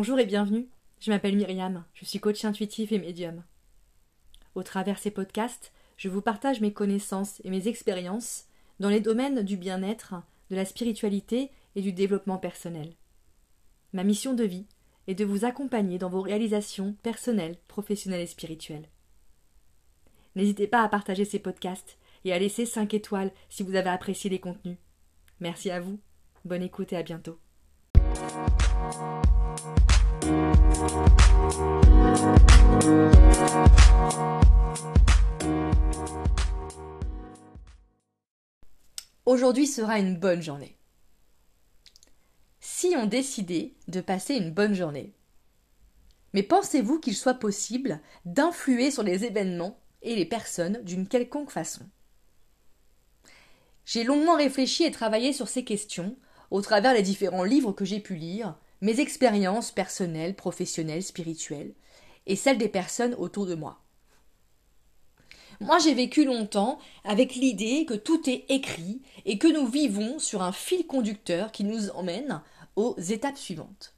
Bonjour et bienvenue. Je m'appelle Myriam, je suis coach intuitif et médium. Au travers ces podcasts, je vous partage mes connaissances et mes expériences dans les domaines du bien-être, de la spiritualité et du développement personnel. Ma mission de vie est de vous accompagner dans vos réalisations personnelles, professionnelles et spirituelles. N'hésitez pas à partager ces podcasts et à laisser 5 étoiles si vous avez apprécié les contenus. Merci à vous, bonne écoute et à bientôt. Aujourd'hui sera une bonne journée. Si on décidait de passer une bonne journée, mais pensez-vous qu'il soit possible d'influer sur les événements et les personnes d'une quelconque façon? J'ai longuement réfléchi et travaillé sur ces questions au travers des différents livres que j'ai pu lire, mes expériences personnelles, professionnelles, spirituelles, et celles des personnes autour de moi. Moi, j'ai vécu longtemps avec l'idée que tout est écrit et que nous vivons sur un fil conducteur qui nous emmène aux étapes suivantes.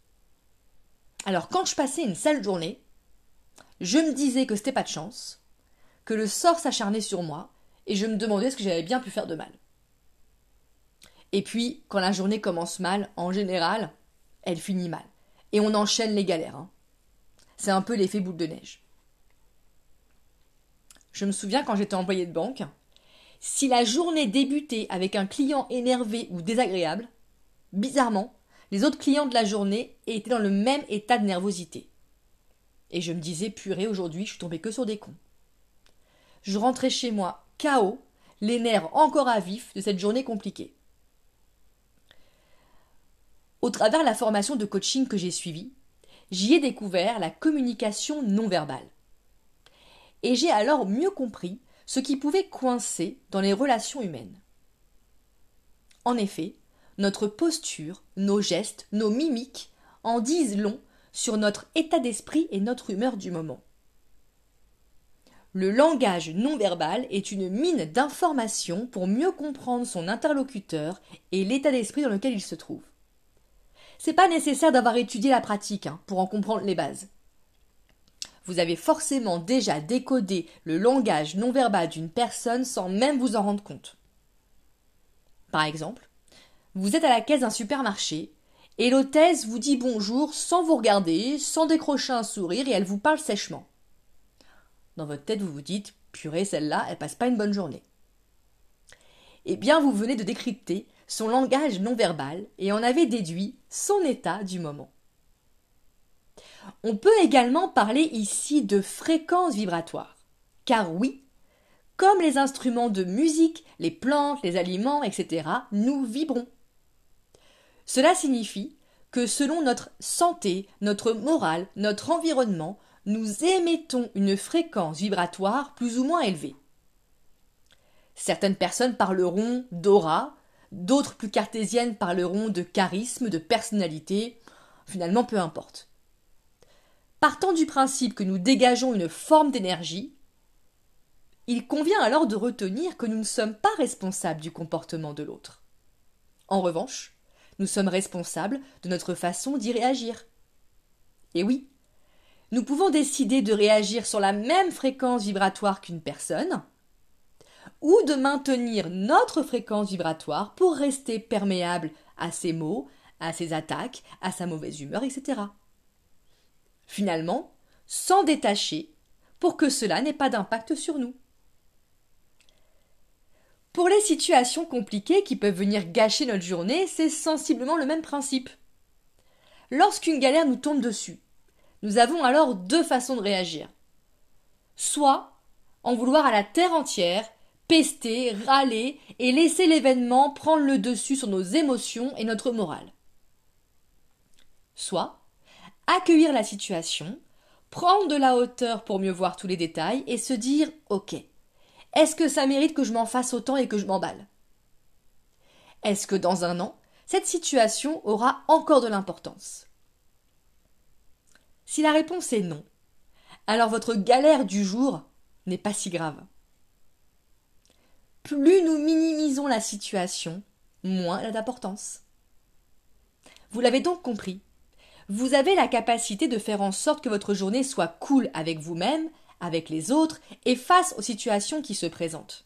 Alors, quand je passais une sale journée, je me disais que c'était pas de chance, que le sort s'acharnait sur moi, et je me demandais ce que j'avais bien pu faire de mal. Et puis, quand la journée commence mal, en général, elle finit mal. Et on enchaîne les galères. Hein. C'est un peu l'effet boule de neige. Je me souviens quand j'étais employé de banque, si la journée débutait avec un client énervé ou désagréable, bizarrement, les autres clients de la journée étaient dans le même état de nervosité. Et je me disais, purée, aujourd'hui, je suis tombé que sur des cons. Je rentrais chez moi, KO, les nerfs encore à vif de cette journée compliquée. Au travers de la formation de coaching que j'ai suivie, j'y ai découvert la communication non verbale. Et j'ai alors mieux compris ce qui pouvait coincer dans les relations humaines. En effet, notre posture, nos gestes, nos mimiques en disent long sur notre état d'esprit et notre humeur du moment. Le langage non verbal est une mine d'informations pour mieux comprendre son interlocuteur et l'état d'esprit dans lequel il se trouve. C'est pas nécessaire d'avoir étudié la pratique hein, pour en comprendre les bases. Vous avez forcément déjà décodé le langage non verbal d'une personne sans même vous en rendre compte. Par exemple, vous êtes à la caisse d'un supermarché et l'hôtesse vous dit bonjour sans vous regarder, sans décrocher un sourire et elle vous parle sèchement. Dans votre tête, vous vous dites purée, celle-là, elle passe pas une bonne journée. Eh bien, vous venez de décrypter son langage non verbal et en avait déduit son état du moment. On peut également parler ici de fréquence vibratoire. Car oui, comme les instruments de musique, les plantes, les aliments, etc., nous vibrons. Cela signifie que selon notre santé, notre morale, notre environnement, nous émettons une fréquence vibratoire plus ou moins élevée. Certaines personnes parleront d'aura, D'autres plus cartésiennes parleront de charisme, de personnalité, finalement peu importe. Partant du principe que nous dégageons une forme d'énergie, il convient alors de retenir que nous ne sommes pas responsables du comportement de l'autre. En revanche, nous sommes responsables de notre façon d'y réagir. Et oui, nous pouvons décider de réagir sur la même fréquence vibratoire qu'une personne, ou de maintenir notre fréquence vibratoire pour rester perméable à ses mots, à ses attaques, à sa mauvaise humeur, etc. Finalement, s'en détacher pour que cela n'ait pas d'impact sur nous. Pour les situations compliquées qui peuvent venir gâcher notre journée, c'est sensiblement le même principe. Lorsqu'une galère nous tombe dessus, nous avons alors deux façons de réagir. Soit en vouloir à la terre entière pester, râler et laisser l'événement prendre le dessus sur nos émotions et notre morale. Soit accueillir la situation, prendre de la hauteur pour mieux voir tous les détails et se dire Ok, est-ce que ça mérite que je m'en fasse autant et que je m'emballe? Est-ce que dans un an, cette situation aura encore de l'importance? Si la réponse est non, alors votre galère du jour n'est pas si grave plus nous minimisons la situation, moins elle a d'importance. Vous l'avez donc compris. vous avez la capacité de faire en sorte que votre journée soit cool avec vous-même, avec les autres et face aux situations qui se présentent.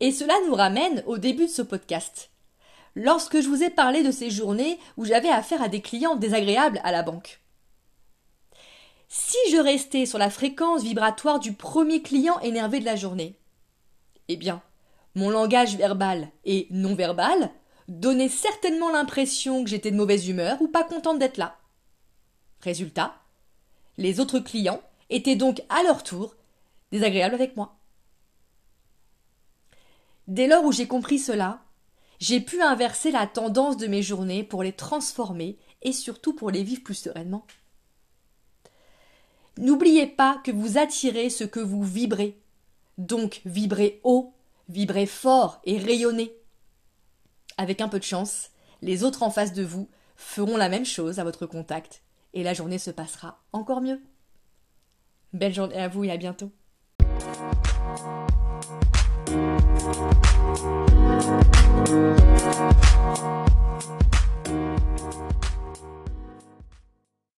Et cela nous ramène au début de ce podcast. Lorsque je vous ai parlé de ces journées où j'avais affaire à des clients désagréables à la banque. Si je restais sur la fréquence vibratoire du premier client énervé de la journée, eh bien, mon langage verbal et non verbal donnait certainement l'impression que j'étais de mauvaise humeur ou pas contente d'être là. Résultat, les autres clients étaient donc à leur tour désagréables avec moi. Dès lors où j'ai compris cela, j'ai pu inverser la tendance de mes journées pour les transformer et surtout pour les vivre plus sereinement. N'oubliez pas que vous attirez ce que vous vibrez. Donc vibrez haut, vibrez fort et rayonnez. Avec un peu de chance, les autres en face de vous feront la même chose à votre contact et la journée se passera encore mieux. Belle journée à vous et à bientôt.